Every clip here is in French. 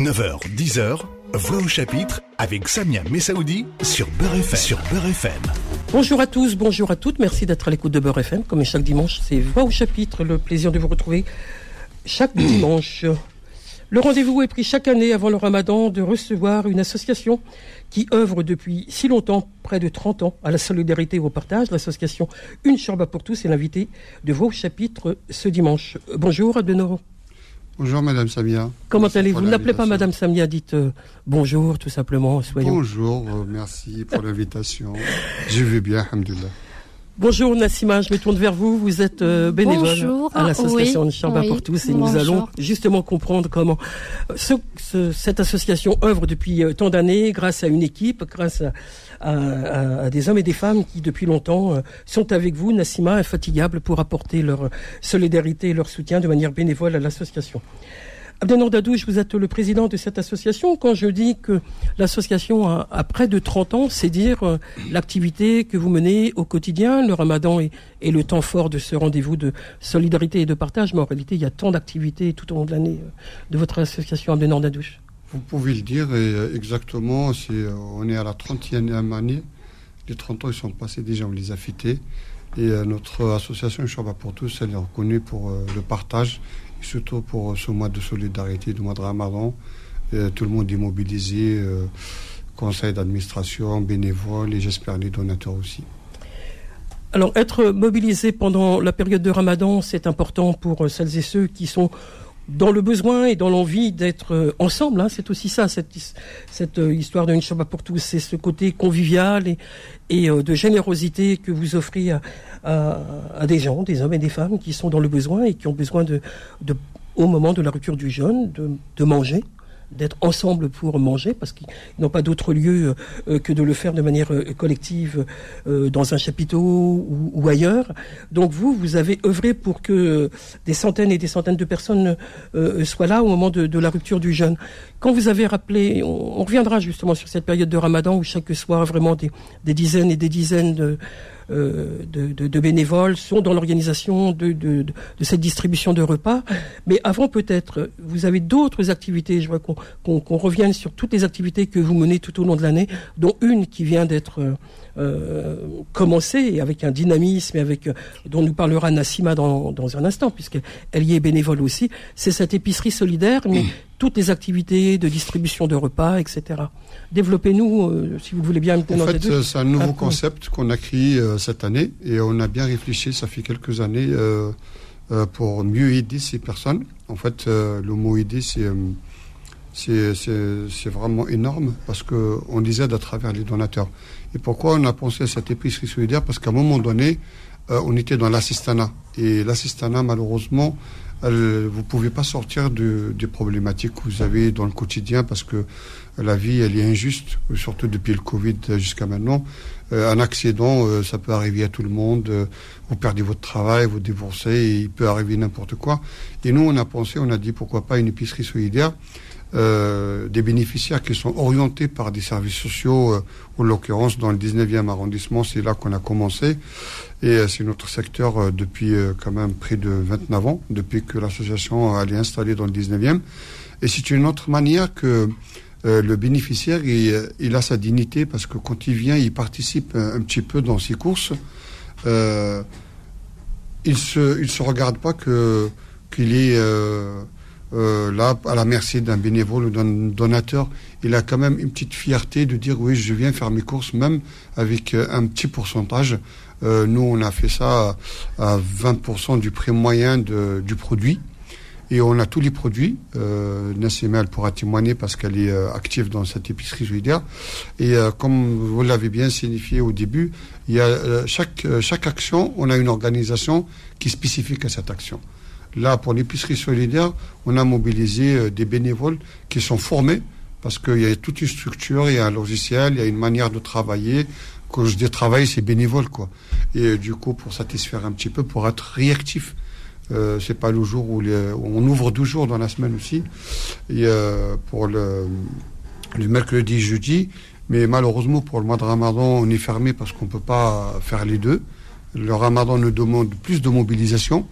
9h, 10h, Voix au chapitre avec Samia Messaoudi sur Beurre FM. Sur Beurre FM. Bonjour à tous, bonjour à toutes. Merci d'être à l'écoute de Beurre FM. Comme chaque dimanche, c'est Voix au chapitre. Le plaisir de vous retrouver chaque dimanche. Le rendez-vous est pris chaque année avant le ramadan de recevoir une association qui œuvre depuis si longtemps, près de 30 ans, à la solidarité et au partage. L'association Une Chorba pour tous est l'invité de vos chapitres ce dimanche. Bonjour Adenoro. Bonjour Madame Samia. Comment allez-vous N'appelez pas Madame Samia, dites euh, bonjour tout simplement. Soyons. Bonjour, euh, merci pour l'invitation. Je vais bien, alhamdoulilah. Bonjour Nassima, je me tourne vers vous. Vous êtes euh, bénévole à l'association oui, pour tous et nous allons justement comprendre comment cette association œuvre depuis tant d'années grâce à une équipe, grâce à, des hommes et des femmes qui depuis longtemps sont avec vous, Nassima, infatigables pour apporter leur solidarité et leur soutien de manière bénévole à l'association. Abdenor Dadouche, vous êtes le président de cette association. Quand je dis que l'association a, près de 30 ans, c'est dire euh, l'activité que vous menez au quotidien. Le ramadan est, le temps fort de ce rendez-vous de solidarité et de partage, mais en réalité, il y a tant d'activités tout au long de l'année euh, de votre association Abdenor Dadouche. Vous pouvez le dire euh, exactement. on est à la 30e année. Les 30 ans, ils sont passés déjà, on les a fités. Et notre association Chorba pour tous, elle est reconnue pour le partage surtout pour ce mois de solidarité, du mois de Ramadan. Euh, tout le monde est mobilisé, euh, conseil d'administration, bénévoles et j'espère les donateurs aussi. Alors, être mobilisé pendant la période de Ramadan, c'est important pour celles et ceux qui sont dans le besoin et dans l'envie d'être euh, ensemble. Hein. c'est aussi ça, cette, cette histoire d'une Shabbat pour tous. C'est ce côté convivial et, et de générosité que vous offrez à, des gens, des hommes et des femmes qui sont dans le besoin et qui ont besoin de, au moment de la rupture du jeûne, de manger, d'être ensemble pour manger, parce qu'ils n'ont pas d'autre lieu euh, que de le faire de manière euh, collective euh, dans un chapiteau ou, ailleurs. Donc vous, vous avez œuvré pour que des centaines et des centaines de personnes soient là au moment de, la rupture du jeûne. Quand vous avez rappelé, on, reviendra justement sur cette période de Ramadan où chaque soir vraiment des, des dizaines et des dizaines de euh, de, bénévoles sont dans l'organisation de, cette distribution de repas. Mais avant peut-être, vous avez d'autres activités. Je vois qu'on revienne sur toutes les activités que vous menez tout au long de l'année, dont une qui vient d'être euh, euh, commencée avec un dynamisme et avec dont nous parlera Nassima dans, dans un instant, puisqu'elle y est bénévole aussi. C'est cette épicerie solidaire, mais toutes les activités de distribution de repas, etc. Développez-nous, euh, si vous voulez bien. En fait, c'est un nouveau concept qu'on a créé euh, cette année et on a bien réfléchi, ça fait quelques années, euh, pour mieux aider ces personnes. En fait, le mot aider, c'est c'est vraiment énorme parce qu'on les aide à travers les donateurs. Et pourquoi on a pensé à cette épicerie solidaire? Parce qu'à un moment donné, on était dans l'assistanat. Et l'assistanat, malheureusement, vous ne pouvez pas sortir de, des problématiques que vous avez dans le quotidien parce que la vie, elle est injuste, surtout depuis le Covid jusqu'à maintenant. Euh, un accident, euh, ça peut arriver à tout le monde. Euh, vous perdez votre travail, vous divorcez, il peut arriver n'importe quoi. Et nous, on a pensé, on a dit pourquoi pas une épicerie solidaire euh, des bénéficiaires qui sont orientés par des services sociaux, euh, en l'occurrence dans le 19e arrondissement, c'est là qu'on a commencé. Et euh, c'est notre secteur depuis quand même près de 29 ans, depuis que l'association est installée dans le 19e. Et c'est une autre manière que le bénéficiaire, il, a sa dignité parce que quand il vient, il participe un, petit peu dans ses courses. il se, il se regarde pas que qu'il est euh, là, à la merci d'un bénévole ou d'un donateur, il a quand même une petite fierté de dire oui, je viens faire mes courses, même avec euh, un petit pourcentage. Euh, nous, on a fait ça à 20% du prix moyen du produit. Et on a tous les produits. Euh, Nassima, elle pourra témoigner parce qu'elle est euh, active dans cette épicerie solidaire. Et comme vous l'avez bien signifié au début, il y a chaque, chaque action, on a une organisation qui est spécifique à cette action. Là, pour l'épicerie solidaire, on a mobilisé euh, des bénévoles qui sont formés parce qu'il y a toute une structure, il y a un logiciel, il y a une manière de travailler. Quand je dis travailler, c'est bénévole, quoi. Et euh, du coup, pour satisfaire un petit peu, pour être réactif. Euh, c'est pas le jour où, on ouvre deux jours dans la semaine aussi. Euh, pour le, le mercredi, jeudi. Mais malheureusement, pour le mois de Ramadan, on est fermé parce qu'on peut pas faire les deux. Le Ramadan nous demande plus de mobilisation.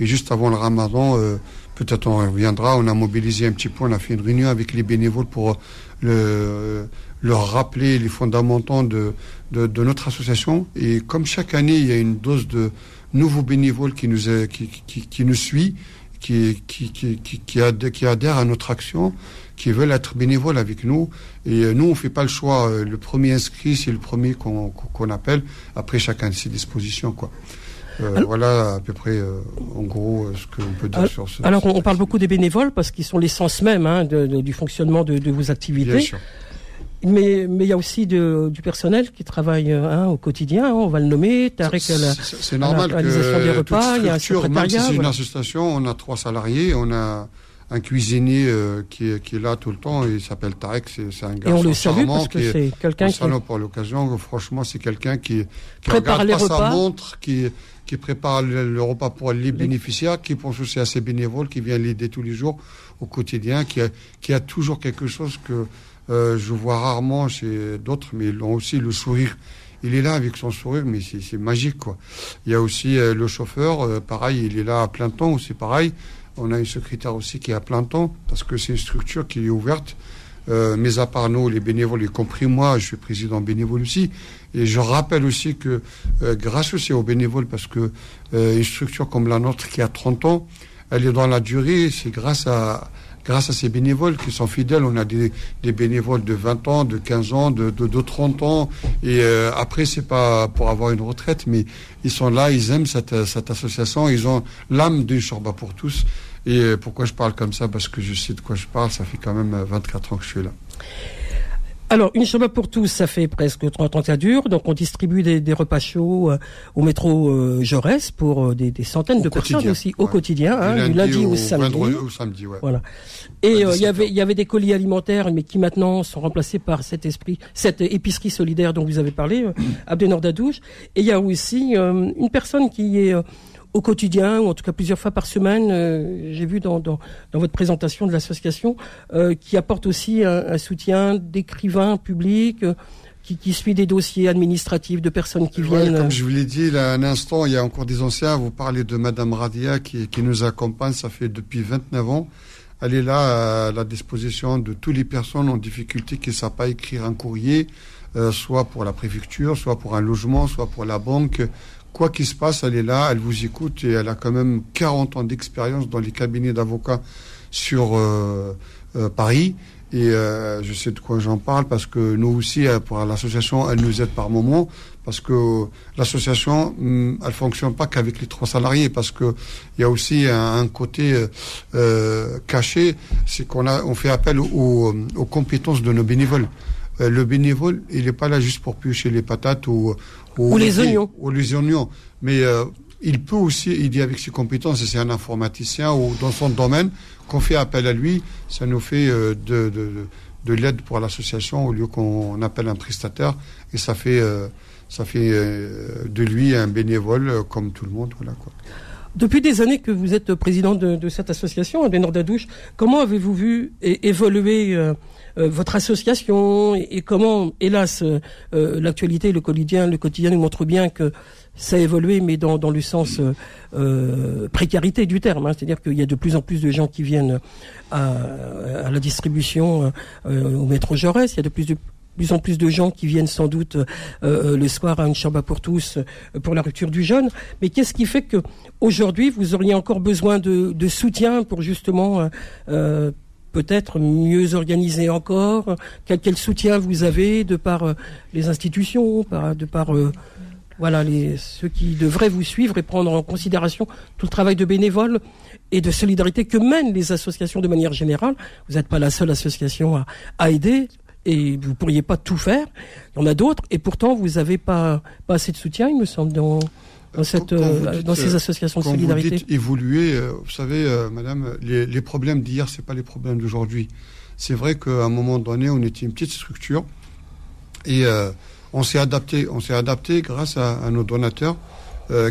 Et juste avant le ramadan, euh, peut-être on reviendra. On a mobilisé un petit peu, on a fait une réunion avec les bénévoles pour le, leur rappeler les fondamentaux de, de, de, notre association. Et comme chaque année, il y a une dose de nouveaux bénévoles qui nous, qui, qui, qui nous suit, qui, qui, qui, qui, qui adhèrent à notre action qui veulent être bénévoles avec nous. Et nous, on fait pas le choix. Le premier inscrit, c'est le premier qu'on qu'on appelle. Après, chacun ses dispositions, quoi. Euh, voilà à peu près, euh, en gros, ce qu'on peut dire alors, sur ce. Alors, on parle beaucoup des bénévoles parce qu'ils sont l'essence même hein, de, de, du fonctionnement de, de vos activités. Bien sûr. Mais mais il y a aussi de, du personnel qui travaille hein, au quotidien. Hein, on va le nommer. Tarek C'est normal la que des repas. Il y a un même si c'est une association, on a trois salariés, on a un cuisinier euh, qui, est, qui est là tout le temps, et il s'appelle Tarek, c'est c'est un Et garçon on le salue parce que c'est quelqu'un qui pour l'occasion. Franchement, c'est quelqu'un qui, qui Prépare regarde les pas sa repas. montre, qui, qui prépare le, le repas pour les bénéficiaires, qui pense aussi à ses bénévoles, qui vient l'aider tous les jours au quotidien, qui a, qui a toujours quelque chose que euh, je vois rarement chez d'autres, mais ils ont aussi le sourire. Il est là avec son sourire, mais c'est c'est magique, quoi. Il y a aussi euh, le chauffeur, euh, pareil, il est là à plein temps, c'est pareil. On a une secrétaire aussi qui est à plein temps, parce que c'est une structure qui est ouverte. Euh, mais à part nous, les bénévoles, y compris moi, je suis président bénévole aussi. Et je rappelle aussi que euh, grâce aussi aux bénévoles, parce que euh, une structure comme la nôtre qui a 30 ans, elle est dans la durée, c'est grâce à grâce à ces bénévoles qui sont fidèles. On a des, des bénévoles de 20 ans, de 15 ans, de, de, de 30 ans. Et euh, après, c'est pas pour avoir une retraite, mais ils sont là, ils aiment cette, cette association, ils ont l'âme d'une Chorba pour tous. Et euh, pourquoi je parle comme ça? Parce que je sais de quoi je parle, ça fait quand même euh, 24 ans que je suis là. Alors, une chambre pour tous, ça fait presque 30 ans que ça dure. Donc, on distribue des, des repas chauds euh, au métro euh, Jaurès pour euh, des, des centaines Au de personnes aussi, au ouais. quotidien, hein, du lundi au, samedi. vendredi au samedi, ouais. Voilà. Et euh, il y 17 avait heures. il y avait des colis alimentaires, mais qui maintenant sont remplacés par cet esprit, cette épicerie solidaire dont vous avez parlé, Abdenor Dadouche. Et il y a aussi une personne qui est au quotidien, ou en tout cas plusieurs fois par semaine, euh, j'ai vu dans, dans, dans votre présentation de l'association, euh, qui apporte aussi un, un soutien d'écrivains publics, euh, qui, qui suit des dossiers administratifs de personnes qui Ouais, viennent. comme je vous l'ai dit là, un instant, il y a encore des anciens. Vous parlez de Madame Radia qui, qui nous accompagne, ça fait depuis 29 ans. Elle est là à la disposition de toutes les personnes en difficulté qui ne savent pas écrire un courrier, euh, soit pour la préfecture, soit pour un logement, soit pour la banque. Quoi qu'il se passe, elle est là, elle vous écoute et elle a quand même 40 ans d'expérience dans les cabinets d'avocats sur euh, euh, Paris. Et euh, je sais de quoi j'en parle parce que nous aussi, euh, pour l'association, elle nous aide par moment parce que l'association, hum, elle fonctionne pas qu'avec les trois salariés parce que il y a aussi un, un côté euh, euh, caché, c'est qu'on a, on fait appel aux, aux compétences de nos bénévoles. Euh, le bénévole, il n'est pas là juste pour piocher les patates ou, Ou les oignons. ou les oignons, mais euh, il peut aussi aider avec ses compétences. C'est un informaticien ou dans son domaine qu'on fait appel à lui. Ça nous fait euh, de, de, de, de l'aide pour l'association au lieu qu'on appelle un prestataire. Et ça fait, euh, ça fait de lui un bénévole comme tout le monde. Voilà, quoi. Depuis des années que vous êtes président de, de cette association, Abdenor Dadouche, comment avez-vous vu évoluer euh, euh, votre association et, comment, hélas, euh, euh, l'actualité, le quotidien, le quotidien nous montre bien que ça a évolué, mais dans, dans le sens euh, précarité du terme. hein. C'est-à-dire qu'il y a de plus en plus de gens qui viennent à, à la distribution au métro Jaurès. Il y a de plus de plus en plus de gens qui viennent sans doute euh, euh, le soir à une chambre pour tous euh, pour la rupture du jeûne. Mais qu'est-ce qui fait que aujourd'hui vous auriez encore besoin de, de soutien pour justement euh, euh, peut-être mieux organiser encore? Quel, quel soutien vous avez de par les institutions, par, de par voilà les ceux qui devraient vous suivre et prendre en considération tout le travail de bénévoles et de solidarité que mènent les associations de manière générale? Vous n'êtes pas la seule association à, à aider et vous pourriez pas tout faire. Il y en a d'autres et pourtant vous n'avez pas, pas assez de soutien, il me semble, dans, dans, cette, euh, dites, dans ces euh, associations de Quand vous solidarité. dites évoluer, euh, vous savez, euh, madame, les, les problèmes d'hier, c'est pas les problèmes d'aujourd'hui. C'est vrai qu'à un moment donné, on était une petite structure et euh, on s'est adapté. On s'est adapté grâce à, à nos donateurs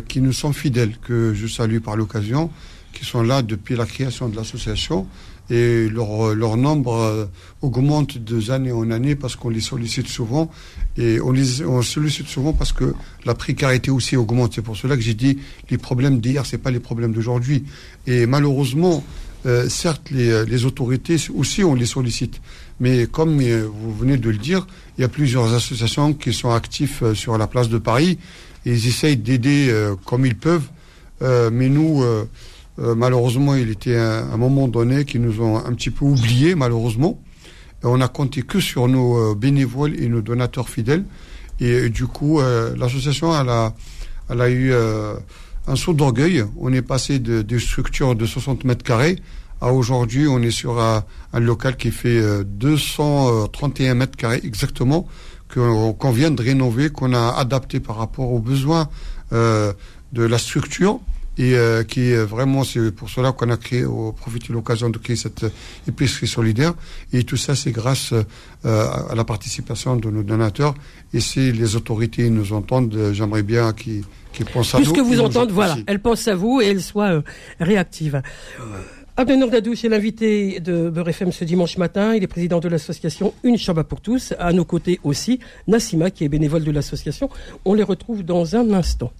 qui nous sont fidèles, que je salue par l'occasion, qui sont là depuis la création de l'association. Et leur, leur nombre euh, augmente de année en année parce qu'on les sollicite souvent. Et on les on sollicite souvent parce que la précarité aussi augmente. C'est pour cela que j'ai dit les problèmes d'hier, c'est pas les problèmes d'aujourd'hui. Et malheureusement, euh, certes, les, les, autorités aussi, on les sollicite. Mais comme vous venez de le dire, il y a plusieurs associations qui sont actives sur la place de Paris. Ils essayent d'aider comme ils peuvent. mais nous, malheureusement, il était un, un moment donné qui nous ont un petit peu oubliés, malheureusement. On a compté que sur nos bénévoles et nos donateurs fidèles. Et du coup, l'association, elle a, eu un saut d'orgueil. On est passé de, structures de 60 mètres carrés à aujourd'hui, on est sur un, local qui fait 231 euh, mètres carrés exactement, qu'on vient de rénover, qu'on a adapté par rapport aux besoins euh, de la structure et euh, qui est vraiment c'est pour cela qu'on a créé au profité de l'occasion de créer cette épicerie solidaire et tout ça c'est grâce à la participation de nos donateurs et si les autorités nous entendent j'aimerais bien qu'ils Puisque vous entendez, voilà, elle pense à vous et elle soit euh, réactive. Abdel Dadouche est l'invité de Beurre FM ce dimanche matin. Il est président de l'association Une Chambre pour tous. À nos côtés aussi, Nassima, qui est bénévole de l'association. On les retrouve dans un instant.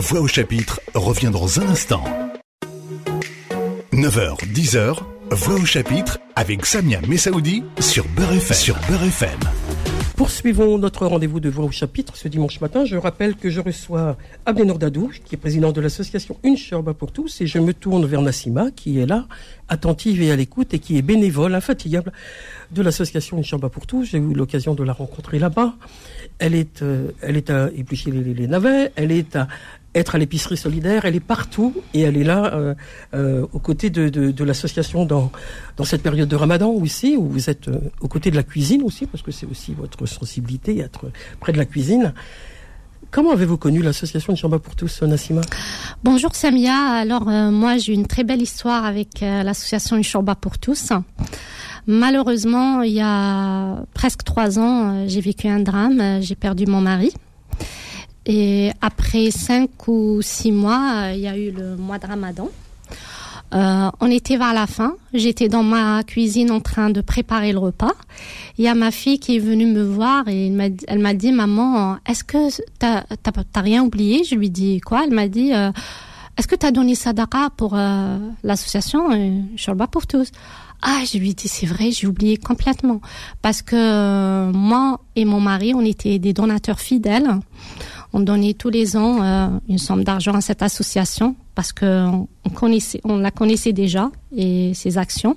Voix au chapitre revient dans un instant. 9h, 10h, Voix au chapitre avec Samia Messaoudi sur Beurre FM. Sur Beurre FM. Poursuivons notre rendez-vous de voix au chapitre ce dimanche matin. Je rappelle que je reçois Abdenor Dadou, qui est président de l'association Une Sherba pour tous, et je me tourne vers Nassima, qui est là, attentive et à l'écoute, et qui est bénévole, infatigable de l'association Une Sherba pour tous. J'ai eu l'occasion de la rencontrer là-bas. Elle est, euh, elle est à éplucher les, les, navets, elle est à être à l'épicerie solidaire, elle est partout et elle est là euh, euh, aux côtés de, de, de l'association dans, dans cette période de Ramadan aussi, où vous êtes euh, aux côtés de la cuisine aussi, parce que c'est aussi votre sensibilité, être près de la cuisine. Comment avez-vous connu l'association de Chamba pour tous, Nassima Bonjour Samia. Alors moi j'ai une très belle histoire avec l'association Chamba pour tous. Malheureusement, il y a presque trois ans, j'ai vécu un drame. J'ai perdu mon mari. Et après cinq ou six mois, euh, il y a eu le mois de Ramadan. Euh, on était vers la fin. J'étais dans ma cuisine en train de préparer le repas. Il y a ma fille qui est venue me voir et elle m'a dit maman, est-ce que t'as t'as rien oublié? Je lui dis quoi? Elle m'a dit euh, est-ce que tu as donné sadaqa pour euh, l'association euh, Shorba pour tous? Ah, je lui dis c'est vrai, j'ai oublié complètement parce que moi et mon mari, on était des donateurs fidèles. On donnait tous les ans euh, une somme d'argent à cette association parce que on, connaissait, on la connaissait déjà et ses actions.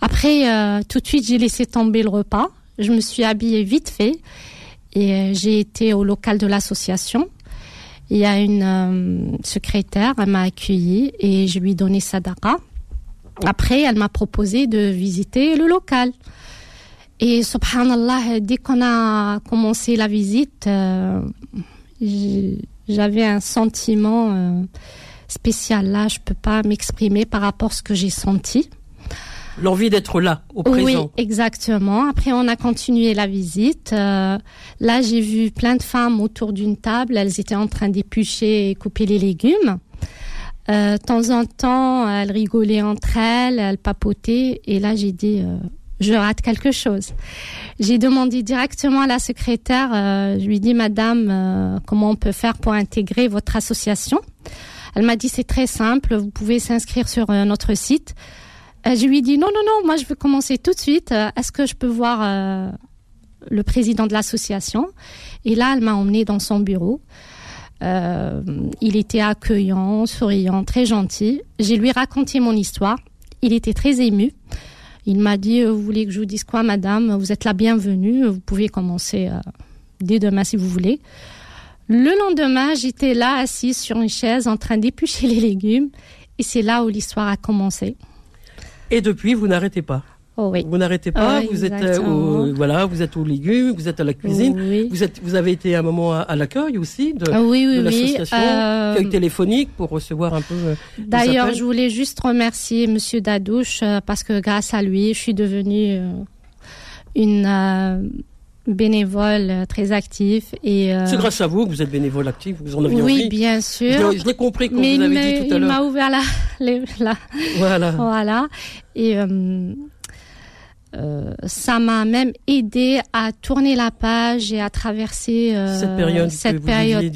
Après, euh, tout de suite, j'ai laissé tomber le repas. Je me suis habillée vite fait et euh, j'ai été au local de l'association. Il y a une secrétaire, elle m'a accueillie et je lui ai donné sadaqa. Après, elle m'a proposé de visiter le local. Et subhanallah, dès qu'on a commencé la visite, euh, j'avais un sentiment euh, spécial. Là, je peux pas m'exprimer par rapport à ce que j'ai senti. L'envie d'être là, au présent. Oui, exactement. Après, on a continué la visite. Euh, là, j'ai vu plein de femmes autour d'une table. Elles étaient en train d'éplucher et couper les légumes. de temps en temps, elles rigolaient entre elles, elles papotaient. Et là, j'ai dit, je rate quelque chose. J'ai demandé directement à la secrétaire, euh, je lui ai dit, Madame, euh, comment on peut faire pour intégrer votre association? Elle m'a dit, c'est très simple, vous pouvez s'inscrire sur euh, notre site. je lui ai dit, non, non, non, moi je veux commencer tout de suite. Est-ce que je peux voir le président de l'association? Et là, elle m'a emmené dans son bureau. il était accueillant, souriant, très gentil. J'ai lui raconté mon histoire. Il était très ému. Il m'a dit, euh, vous voulez que je vous dise quoi, madame? Vous êtes la bienvenue, vous pouvez commencer euh, dès demain si vous voulez. Le lendemain, j'étais là, assise sur une chaise, en train d'éplucher les légumes, et c'est là où l'histoire a commencé. Et depuis, vous n'arrêtez pas? Oh vous n'arrêtez pas, vous êtes euh, au, voilà, vous êtes aux légumes, vous êtes à la cuisine, vous êtes, vous avez été un moment à, l'accueil aussi de, ah oui, de l'association, euh... téléphonique pour recevoir un peu. Euh, D'ailleurs, je voulais juste remercier Monsieur Dadouche euh, parce que grâce à lui, je suis devenue une bénévole très actif et c'est grâce à vous que vous êtes bénévole actif vous en avez oui bien sûr. Je l'ai compris quand Mais vous avez dit tout à l'heure. il m'a ouvert la, la, voilà. voilà. Et euh, ça m'a même aidé à tourner la page et à traverser euh, Cette période cette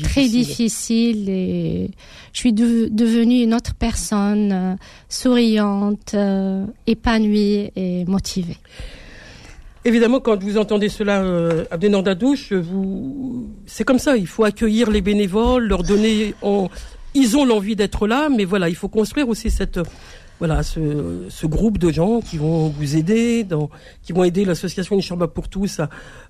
très difficile. et je suis de- devenue une autre personne euh, souriante, euh, épanouie et motivée. Évidemment, quand vous entendez cela, euh, Dadouche, vous, c'est comme ça. Il faut accueillir les bénévoles, leur donner. en- Ils ont l'envie d'être là, mais voilà, il faut construire aussi cette, voilà, ce, ce groupe de gens qui vont vous aider, qui vont aider l'association Inchamba pour tous,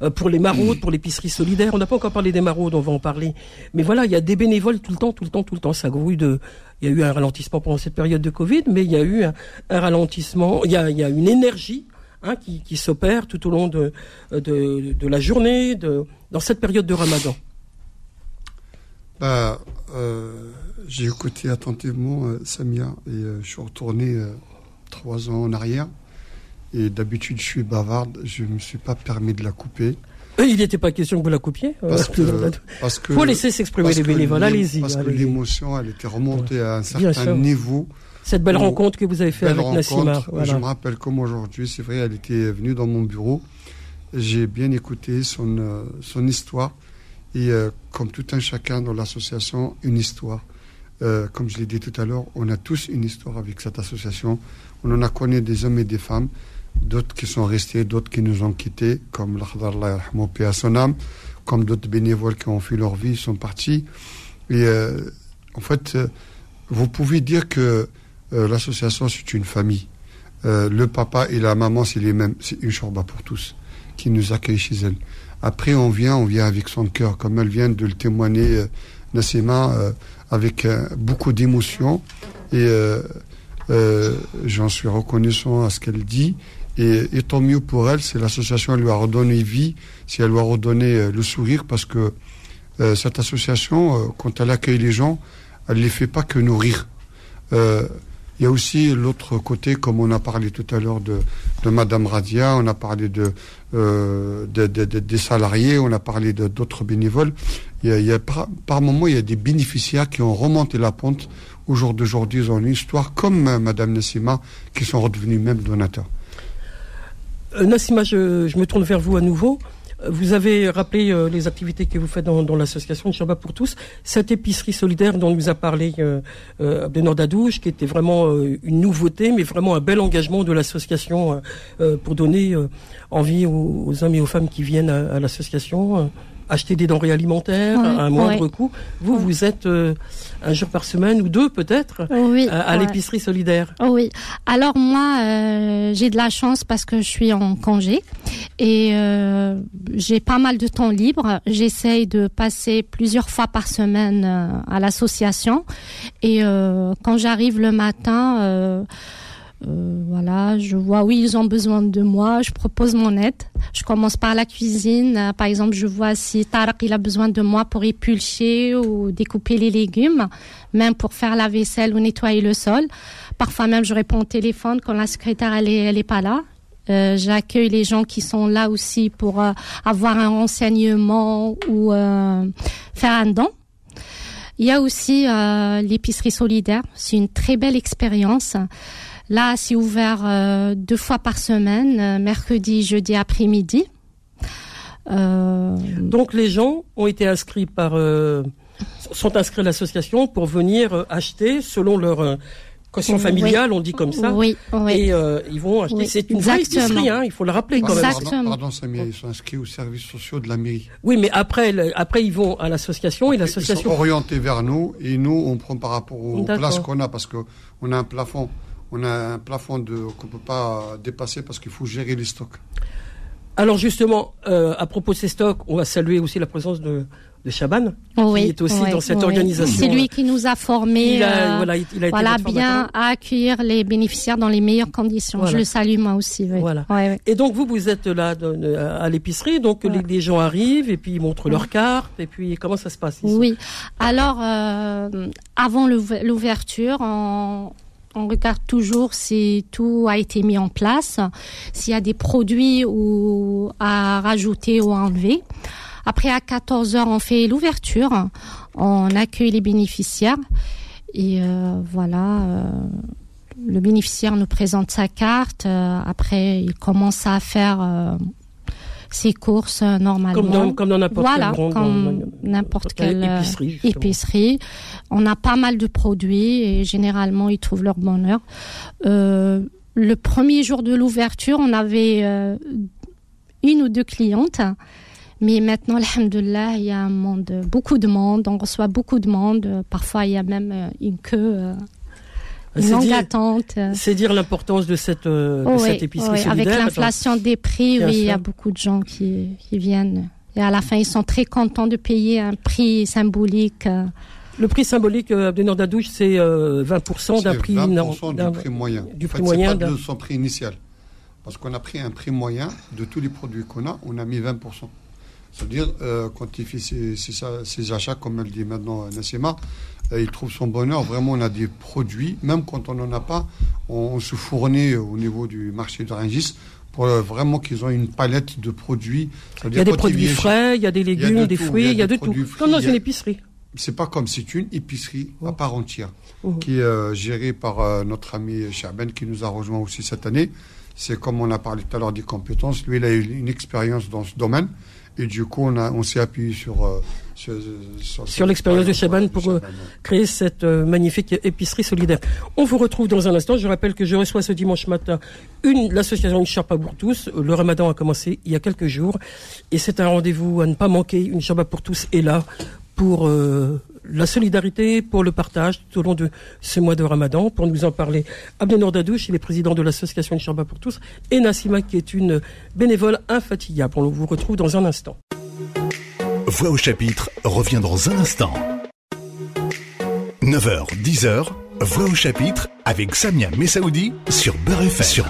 euh, pour les maraudes, pour l'épicerie solidaire. On n'a pas encore parlé des maraudes, on va en parler. Mais voilà, il y a des bénévoles tout le temps, tout le temps, tout le temps. Ça grouille de. Il y a eu un ralentissement pendant cette période de Covid, mais il y a eu un, ralentissement. Il y a, il y a une énergie hein, qui, qui s'opère tout au long de, de, la journée, dans cette période de Ramadan. Bah, euh, j'ai écouté attentivement euh, Samia et euh, je suis retourné euh, trois ans en arrière. Et d'habitude, je suis bavarde. Je ne me suis pas permis de la couper. Il n'était pas question que vous la coupiez. Parce que, parce que, faut laisser s'exprimer les bénévoles. Allez-y. Parce que l'émotion, elle était remontée à un certain niveau. Cette belle rencontre que vous avez fait Belle avec Nassima. Voilà. Je me rappelle comme aujourd'hui, c'est vrai, elle était venue dans mon bureau. J'ai bien écouté son, son histoire. Et euh, comme tout un chacun dans l'association, une histoire. Euh, comme je l'ai dit tout à l'heure, on a tous une histoire avec cette association. On en a connu des hommes et des femmes, d'autres qui sont restés, d'autres qui nous ont quittés, comme l'Akhdar à son âme, comme d'autres bénévoles qui ont fait leur vie, sont partis. Euh, en fait, euh, vous pouvez dire que l'association, c'est une famille. Le papa et la maman, c'est les mêmes. C'est une chorba pour tous qui nous accueille chez elle. Après, on vient, on vient avec son cœur, comme elle vient de le témoigner, Nassima, avec euh, beaucoup d'émotion. Et euh, euh, j'en suis reconnaissant à ce qu'elle dit. Et, tant mieux pour elle, c'est l'association, lui a redonné vie, si elle lui a redonné le sourire, parce que cette association, quand elle accueille les gens, elle ne les fait pas que nourrir. Il y a aussi l'autre côté, comme on a parlé tout à l'heure de, Madame Radia, on a parlé de, euh, de- de- de- des salariés, on a parlé d'autres bénévoles. Il y a, par, moment, il y a des bénéficiaires qui ont remonté la pente. Au jour d'aujourd'hui, ils ont une histoire comme euh, Madame Nassima, qui sont redevenus même donateurs. Euh, Nassima, je me tourne vers vous à nouveau. Vous avez rappelé euh, les activités que vous faites dans, l'association Inch'Allah pour tous. Cette épicerie solidaire dont nous a parlé euh, euh, qui était vraiment euh, une nouveauté, mais vraiment un bel engagement de l'association euh, pour donner envie aux, hommes et aux femmes qui viennent à l'association. Acheter des denrées alimentaires à un moindre coût. Vous, vous êtes euh, un jour par semaine ou deux peut-être Oui. à, l'épicerie solidaire. Oh oui. Alors moi, euh, j'ai de la chance parce que je suis en congé et euh, j'ai pas mal de temps libre. J'essaye de passer plusieurs fois par semaine à l'association et euh, quand j'arrive le matin. Euh, voilà, je vois oui ils ont besoin de moi, je propose mon aide. Je commence par la cuisine, Euh, par exemple je vois si Tarek il a besoin de moi pour épulcher ou découper les légumes, même pour faire la vaisselle ou nettoyer le sol. Parfois même je réponds au téléphone quand la secrétaire elle est, elle est pas là. Euh, J'accueille les gens qui sont là aussi pour euh, avoir un renseignement ou euh, faire un don. Il y a aussi l'épicerie solidaire. C'est une très belle expérience. Là, c'est ouvert euh, deux fois par semaine, euh, mercredi, jeudi après-midi. Euh, Donc les gens ont été inscrits par euh, sont inscrits à l'association pour venir acheter selon leur euh, quotient Oui. familial, on dit comme ça. Oui, oui. Et euh, ils vont acheter. Oui, C'est une vraie exactement. épicerie, hein, il faut le rappeler quand même. Exactement. Pardon, pardon, Samia, ils sont inscrits aux services sociaux de la mairie. Oui, mais après, le- après ils vont à l'association et Ils sont l'association. orientés vers nous et nous, on prend par rapport aux places qu'on a parce qu'on a un plafond. On a un plafond de, qu'on ne peut pas dépasser parce qu'il faut gérer les stocks. Alors justement, euh, à propos de ces stocks, on va saluer aussi la présence de, de Chaban, oui, qui est aussi oui, dans cette oui. organisation. C'est lui qui nous a formés. Il a, euh, voilà, il, il a été voilà, bien à accueillir les bénéficiaires dans les meilleures conditions. Voilà. Je le salue moi aussi. Oui. Voilà. Ouais, ouais. Et donc vous, vous êtes là de- de- à l'épicerie, donc Ouais. les, les gens arrivent et puis ils montrent leur carte et puis comment ça se passe ici? Oui. Alors, euh, avant l'ouv- l'ouverture, on, on regarde toujours si tout a été mis en place, s'il y a des produits ou à rajouter ou à enlever. Après, à 14 heures, on fait l'ouverture. On accueille les bénéficiaires. Et euh, voilà, euh, le bénéficiaire nous présente sa carte. après, il commence à faire ses courses normalement. Comme dans, n'importe voilà, comme n'importe quelle épicerie, épicerie. On a pas mal de produits et généralement ils trouvent leur bonheur. le premier jour de l'ouverture, on avait une ou deux clientes. Mais maintenant, alhamdoulilah, il y a un monde, beaucoup de monde, on reçoit beaucoup de monde. Parfois, il y a même euh, une queue, euh. C'est dire l'importance de cette, euh, de cette épicerie solidaire. Avec l'inflation des prix, oui, il y a beaucoup de gens qui, qui, viennent. Et à la fin, ils sont très contents de payer un prix symbolique. Le prix symbolique Abdenor Dadouche, c'est 20% d'un prix, 20% du prix moyen. Du prix moyen. Pas de son prix initial. Parce qu'on a pris un prix moyen de tous les produits qu'on a, on a mis 20%. C'est-à-dire, euh, quand il fait ses, achats, comme elle dit maintenant Nassima, euh, il trouve son bonheur. Vraiment, on a des produits, même quand on n'en a pas, on, se fournit au niveau du marché de pour euh, vraiment qu'ils ont une palette de produits. Il y a des produits frais, il y a des légumes, des fruits, il y a, de tout. Comme dans une épicerie. C'est pas comme c'est une épicerie à part entière, qui est gérée par notre ami Chaben, qui nous a rejoint aussi cette année. C'est comme on a parlé tout à l'heure des compétences. Lui, il a eu une expérience dans ce domaine. Et du coup, on, a, on s'est appuyé sur, euh, sur, l'expérience de Chaban pour euh, créer cette euh, magnifique épicerie solidaire. On vous retrouve dans un instant. Je rappelle que je reçois ce dimanche matin une l'association Une Sharpa pour tous. Le Ramadan a commencé il y a quelques jours et c'est un rendez-vous à ne pas manquer. Une Sharpa pour tous est là pour la solidarité, pour le partage tout au long de ce mois de Ramadan. Pour nous en parler, Abdenor Dadouche, il est président de l'association Inch'Allah pour tous, et Nassima, qui est une bénévole infatigable. On vous retrouve dans un instant. Voix au chapitre revient dans un instant. 9h, 10h, Voix au chapitre avec Samia Messaoudi sur Beurre FM. Sur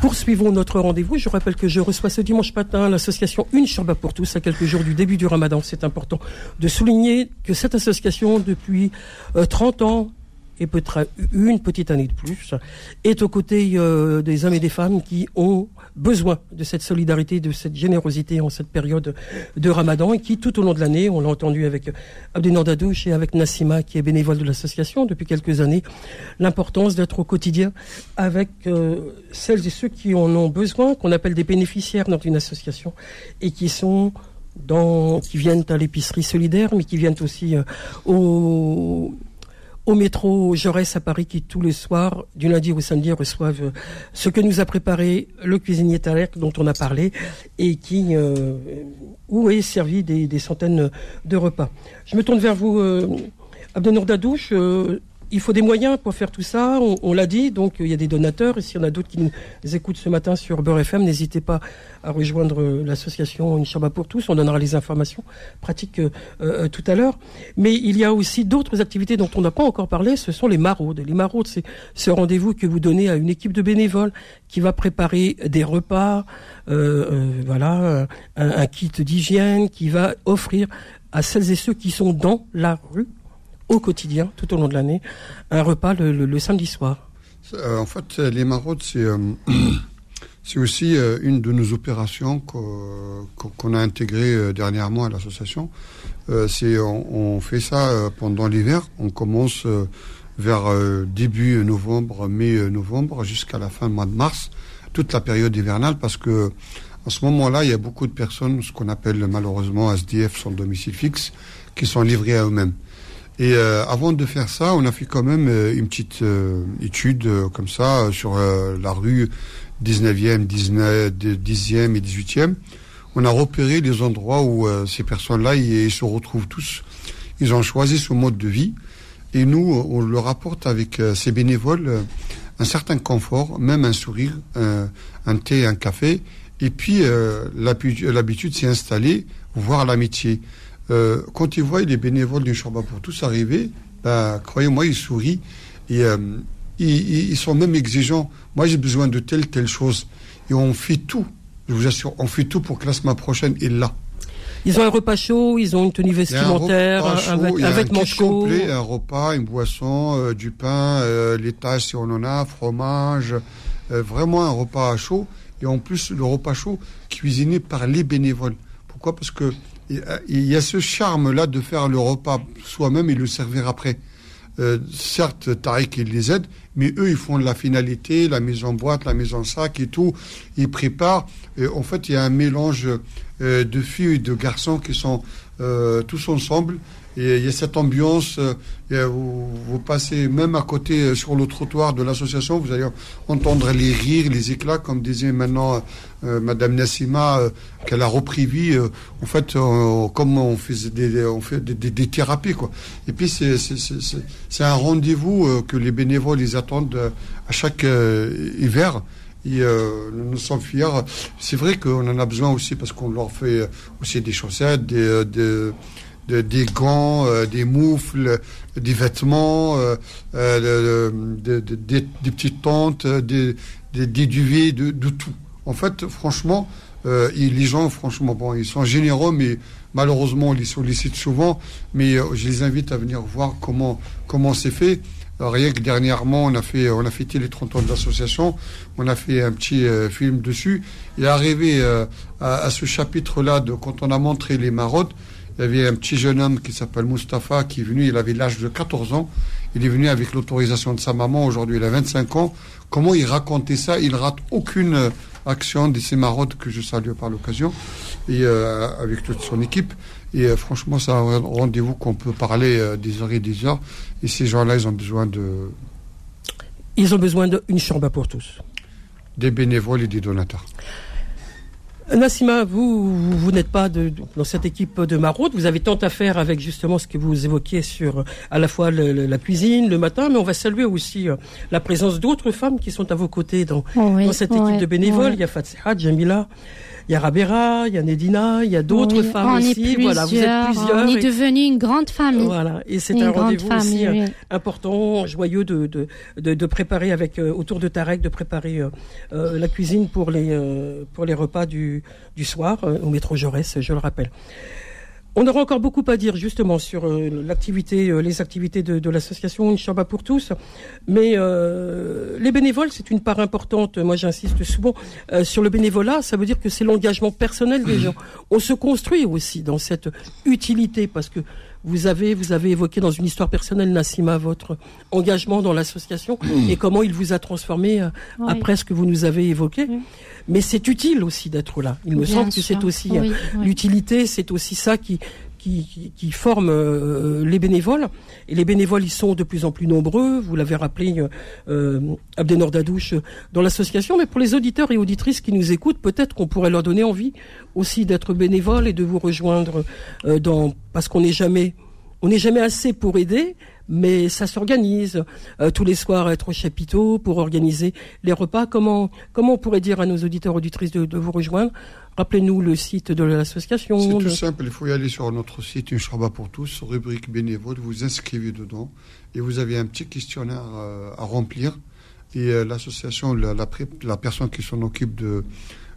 Poursuivons notre rendez-vous. Je rappelle que je reçois ce dimanche matin l'association Une Sharba pour tous à quelques jours du début du ramadan. C'est important de souligner que cette association, depuis 30 euh, ans, et peut-être une petite année de plus, est aux côtés euh, des hommes et des femmes qui ont besoin de cette solidarité, de cette générosité en cette période de Ramadan et qui, tout au long de l'année, on l'a entendu avec Abdenor Dadouche et avec Nassima, qui est bénévole de l'association depuis quelques années, l'importance d'être au quotidien avec euh, celles et ceux qui en ont besoin, qu'on appelle des bénéficiaires dans une association et qui sont dans, qui viennent à l'épicerie solidaire, mais qui viennent aussi euh, au au métro Jaurès à Paris qui tous les soirs, du lundi au samedi, reçoivent euh, ce que nous a préparé le cuisinier Talek dont on a parlé et qui euh, où est servi des, centaines de repas. Je me tourne vers vous. Euh, il faut des moyens pour faire tout ça, on, l'a dit, donc il y a des donateurs, et s'il y en a d'autres qui nous écoutent ce matin sur Beurre FM, n'hésitez pas à rejoindre euh, l'association Inchaba pour tous, on donnera les informations pratiques euh, euh, tout à l'heure. Mais il y a aussi d'autres activités dont on n'a pas encore parlé, ce sont les maraudes. Les maraudes, c'est ce rendez-vous que vous donnez à une équipe de bénévoles qui va préparer des repas, voilà, un kit d'hygiène, qui va offrir à celles et ceux qui sont dans la rue au quotidien, tout au long de l'année, un repas le, samedi soir euh, En fait, les maraudes, c'est euh, aussi euh, une de nos opérations qu'on a intégrées dernièrement à l'association. on, fait ça pendant l'hiver. On commence vers début novembre, mai-novembre, jusqu'à la fin du mois de mars, toute la période hivernale, parce que en ce moment-là, il y a beaucoup de personnes, ce qu'on appelle malheureusement SDF, sans domicile fixe, qui sont livrées à eux-mêmes. Et euh, avant de faire ça, on a fait quand même euh, une petite euh, étude comme ça sur la rue 19e, 19, 10e et 18e. On a repéré les endroits où ces personnes-là ils, se retrouvent tous. Ils ont choisi ce mode de vie. Et nous, on leur apporte avec ces bénévoles un certain confort, même un sourire, un, thé, un café. Et puis, l'habitude s'est installée, voire l'amitié. Euh, quand ils voient les bénévoles du Chamba pour tous arriver, bah, croyez-moi, ils sourient et euh, ils, sont même exigeants. Moi, j'ai besoin de telle, telle chose. Et on fait tout, je vous assure, on fait tout pour que la semaine prochaine est là. Ils ont un repas chaud, ils ont une tenue vestimentaire, un, vêtement chaud. Complet, un repas, une boisson, euh, du pain, les tâches si on en a, fromage, vraiment un repas chaud. Et en plus, le repas chaud cuisiné par les bénévoles. Pourquoi? Parce que il y a ce charme-là de faire le repas soi-même et le servir après. certes, Tariq, il les aide, mais eux, ils font la finalité, la mise en boîte, la mise en sac et tout. Ils préparent. Et en fait, il y a un mélange de filles et de garçons qui sont tous ensemble il y a cette ambiance. Euh, vous, passez même à côté euh, sur le trottoir de l'association, vous allez entendre les rires, les éclats, comme disait maintenant euh, Madame Nassima, qu'elle a repris vie. en fait, comme on fait des, thérapies, quoi. Et puis c'est un rendez-vous que les bénévoles ils attendent à chaque hiver. Et nous sommes fiers. C'est vrai qu'on en a besoin aussi parce qu'on leur fait aussi des chaussettes, des des gants, euh, des moufles, des vêtements, euh, euh, des, petites tentes, des, duvets, de, tout. En fait, franchement, les gens, franchement, bon, ils sont généreux, mais malheureusement, on les sollicite souvent. Mais je les invite à venir voir comment comment c'est fait. rien que dernièrement, on a fait, on a fêté les 30 ans de l'association. On a fait un petit film dessus. Et arrivé à, à, ce chapitre-là, de quand on a montré les maraudes, il y avait un petit jeune homme qui s'appelle Mustapha qui est venu, il avait l'âge de 14 ans. Il est venu avec l'autorisation de sa maman. Aujourd'hui, il a 25 ans. Comment il racontait ça? Il rate aucune action de ces maraudes que je salue par l'occasion et euh, avec toute son équipe. Et euh, franchement, c'est un rendez-vous qu'on peut parler euh, des heures et des heures. Et ces gens-là, ils ont besoin de. Ils ont besoin d'une chambre pour tous. Des bénévoles et des donateurs. Nassima, vous, vous, n'êtes pas de, dans cette équipe de maraude. Vous avez tant à faire avec justement ce que vous évoquiez sur à la fois la cuisine, le matin, mais on va saluer aussi euh, la présence d'autres femmes qui sont à vos côtés dans, dans cette équipe de bénévoles. Il y a Fatsiha, Jamila, il y a Rabera, il y a Nedina, il y a d'autres femmes aussi. voilà, vous êtes plusieurs. On est devenu une grande famille. Voilà, et c'est un rendez-vous aussi euh, important, joyeux de, de, de, de préparer avec euh, autour de Tarek, de préparer euh, la cuisine pour les pour les repas du du soir au métro Jaurès, je le rappelle. On aura encore beaucoup à dire justement sur euh, l'activité, euh, les activités de, l'association Inchamba pour tous, mais euh, les bénévoles c'est une part importante. Moi j'insiste souvent sur le bénévolat, ça veut dire que c'est l'engagement personnel des gens. On se construit aussi dans cette utilité parce que vous avez, vous avez évoqué dans une histoire personnelle, Nassima, votre engagement dans l'association et comment il vous a transformé après ce que vous nous avez évoqué. Mais c'est utile aussi d'être là. Il me semble que c'est aussi euh, l'utilité, c'est aussi ça qui qui, qui, forme euh, les bénévoles. Et les bénévoles, ils sont de plus en plus nombreux. Vous l'avez rappelé, euh, euh Abdenor Dadouche, dans l'association. Mais pour les auditeurs et auditrices qui nous écoutent, peut-être qu'on pourrait leur donner envie aussi d'être bénévoles et de vous rejoindre dans parce qu'on n'est jamais on n'est jamais assez pour aider, mais ça s'organise. Euh, tous les soirs, être au chapiteau pour organiser les repas. Comment, comment on pourrait dire à nos auditeurs auditrices de, vous rejoindre Rappelez-nous le site de l'association. C'est tout simple, il faut y aller sur notre site Une Charba pour tous, rubrique bénévole, vous inscrivez dedans et vous avez un petit questionnaire euh, à remplir. Et euh, l'association, la, la, personne qui s'en occupe de,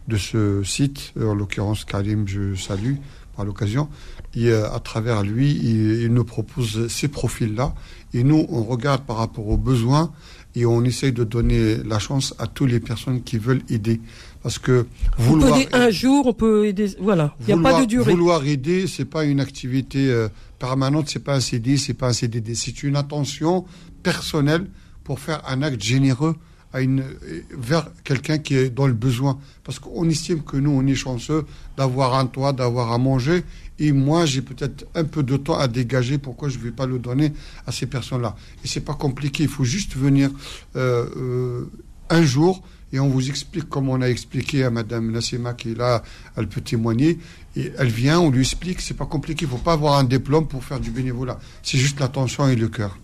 de ce site, en l'occurrence Karim, je salue par l'occasion, et à travers lui, il, nous propose ces profils-là. Et nous, on regarde par rapport aux besoins et on essaye de donner la chance à toutes les personnes qui veulent aider. Parce que vouloir... On peut aider un jour, on peut aider... Voilà, il n'y a pas de durée. Vouloir aider, c'est pas une activité euh, permanente, c'est pas un CD, c'est pas un CDD. C'est une attention personnelle pour faire un acte généreux à une, vers quelqu'un qui est dans le besoin. Parce qu'on estime que nous, on est chanceux d'avoir un toit, d'avoir à manger. Et moi, j'ai peut-être un peu de temps à dégager. Pourquoi je ne vais pas le donner à ces personnes-là? Et c'est pas compliqué. Il faut juste venir euh, euh, un jour et on vous explique comme on a expliqué à Madame Nassima qui est là, elle peut témoigner. Et elle vient, on lui explique. C'est pas compliqué. Il faut pas avoir un diplôme pour faire du bénévolat. C'est juste l'attention et le cœur.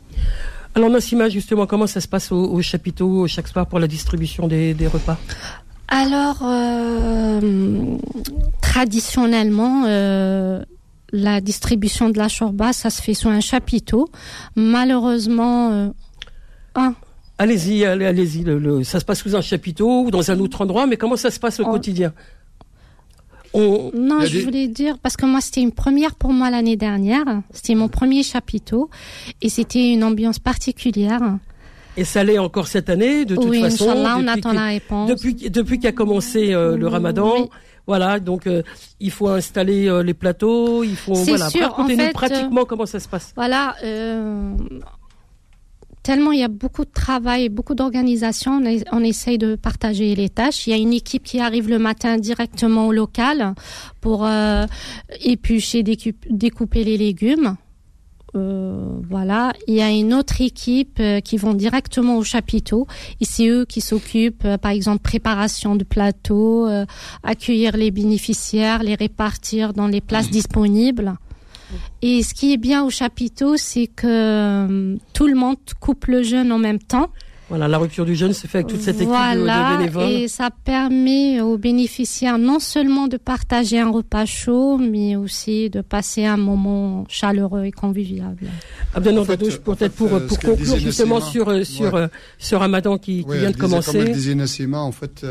Alors Nassima, justement, comment ça se passe au, chapiteau chaque soir pour la distribution des, repas? Alors, euh, traditionnellement, euh, la distribution de la chorba, ça se fait sur un chapiteau. Malheureusement, euh, Allez-y, allez-y. ça se passe sous un chapiteau ou dans un autre endroit, mais comment ça se passe au oh. quotidien non, je voulais dire, parce que moi, c'était une première pour moi l'année dernière. C'était mon premier chapiteau. Et c'était une ambiance particulière. Et ça l'est encore cette année, de toute façon. on attend la réponse. Depuis, depuis qu'a commencé euh, le ramadan. Voilà, donc euh, il faut installer euh, les plateaux, il faut voilà. Racontez-nous pratiquement comment ça se passe. Voilà, tellement il y a beaucoup de travail, beaucoup d'organisation, on, on, essaye de partager les tâches. Il y a une équipe qui arrive le matin directement au local pour euh, éplucher, découper les légumes. Euh, voilà, il y a une autre équipe euh, qui vont directement au chapiteau et c'est eux qui s'occupent, euh, par exemple, préparation de plateau, accueillir les bénéficiaires, les répartir dans les places disponibles. Et ce qui est bien au chapiteau, c'est que tout le monde coupe le jeûne en même temps. Voilà, la rupture du jeûne se fait avec toute cette équipe de, bénévoles. Et ça permet aux bénéficiaires non seulement de partager un repas chaud, mais aussi de passer un moment chaleureux et convivial. Abdel peut-être pour, euh, pour conclure justement sur, euh, sur euh, ce ramadan qui, qui vient de commencer. Comme le disait Nassima, en fait,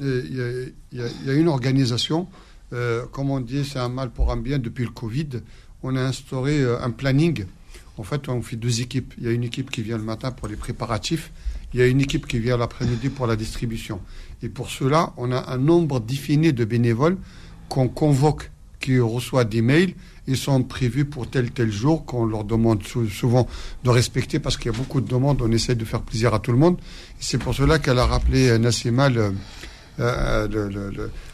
il y, y, a une organisation, comme on dit, c'est un mal pour un bien depuis le Covid. On a instauré un planning en fait, on fait deux équipes. Il y a une équipe qui vient le matin pour les préparatifs. Il y a une équipe qui vient l'après-midi pour la distribution. Et pour cela, on a un nombre défini de bénévoles qu'on convoque, qui reçoivent des mails. Ils sont prévus pour tel tel jour qu'on leur demande souvent de respecter parce qu'il y a beaucoup de demandes. On essaie de faire plaisir à tout le monde. C'est pour cela qu'elle a rappelé euh, Nassima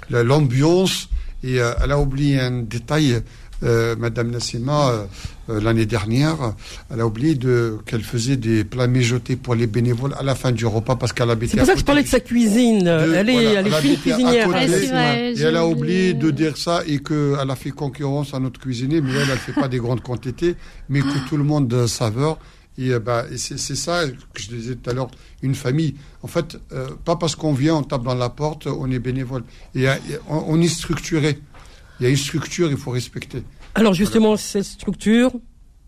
l'ambiance et euh, elle a oublié un détail euh, Madame Nassima, euh, l'année dernière, elle a oublié de, qu'elle faisait des plats mijotés pour les bénévoles à la fin du repas parce qu'elle habitait. C'est pour ça que je parlais de sa cuisine. elle est, elle est fine cuisinière. et elle a oublié de dire ça et qu'elle a fait concurrence à notre cuisinier, mais elle, elle fait pas des grandes quantités, mais que tout le monde saveur. Et, bah, c'est, ça que je disais tout à l'heure, une famille. En fait, pas parce qu'on vient, on tape dans la porte, on est bénévole. Et, on, on est structuré. Il y a une structure, il faut respecter. Alors justement, cette structure,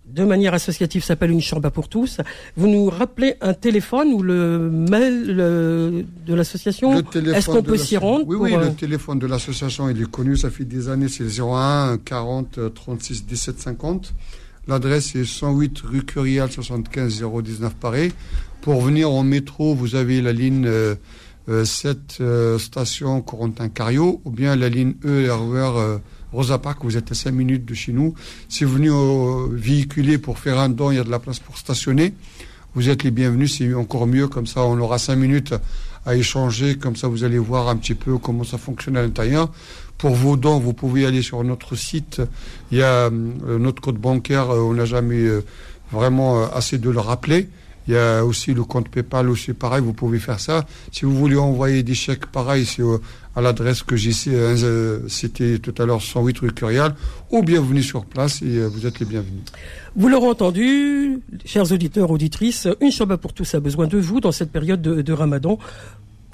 de manière associative, s'appelle une chambre pour tous. Vous nous rappelez un téléphone ou le mail de l'association? Est-ce qu'on peut s'y rendre Oui, oui, le euh, téléphone de l'association, il est connu, ça fait des années, c'est 01 40 36 17 50. L'adresse est 108 rue Curial 75 019 Paris. Pour venir en métro, vous avez la ligne 7 euh, euh, station Corentin-Cario ou bien la ligne E RER Rosa Park, vous êtes à 5 minutes de chez nous. Si vous venez au véhiculer pour faire un don, il y a de la place pour stationner. Vous êtes les bienvenus, c'est encore mieux, comme ça on aura 5 minutes à échanger, comme ça vous allez voir un petit peu comment ça fonctionne à l'intérieur. Pour vos dons, vous pouvez aller sur notre site. Il y a euh, notre code bancaire, euh, on n'a jamais euh, vraiment assez de le rappeler. Il y a aussi le compte PayPal aussi pareil, vous pouvez faire ça. Si vous voulez envoyer des chèques pareil, c'est à l'adresse que j'ai cité tout à l'heure 108 rue Curial, ou bien venez sur place et vous êtes les bienvenus. Vous l'aurez entendu, chers auditeurs, auditrices, une Shabbat pour tous a besoin de vous dans cette période de, de Ramadan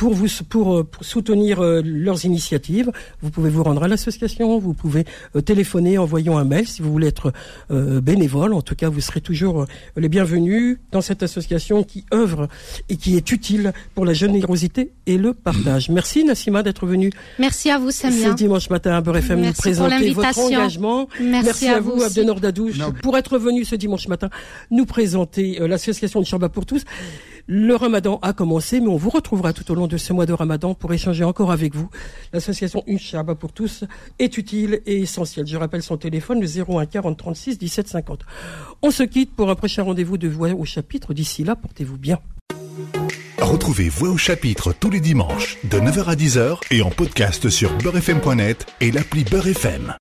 pour vous pour, euh, soutenir euh, leurs initiatives, vous pouvez vous rendre à l'association, vous pouvez euh, téléphoner, envoyant un mail si vous voulez être bénévole. En tout cas, vous serez toujours les bienvenus dans cette association qui œuvre et qui est utile pour la générosité et le partage. Merci Nassima d'être venu. Merci à vous Samia. Ce dimanche matin à Beurre FM nous présenter votre engagement. Merci, à, vous, Abdenor Dadouche pour être venu ce dimanche matin nous présenter l'association de Chamba pour tous. Le ramadan a commencé, mais on vous retrouvera tout au long de ce mois de ramadan pour échanger encore avec vous. L'association Une pour tous est utile et essentielle. Je rappelle son téléphone, le 01 40 36 17 50. On se quitte pour un prochain rendez-vous de Voix au chapitre. D'ici là, portez-vous bien. Retrouvez Voix au chapitre tous les dimanches de 9h à 10h et en podcast sur beurrefm.net et l'appli Beurrefm.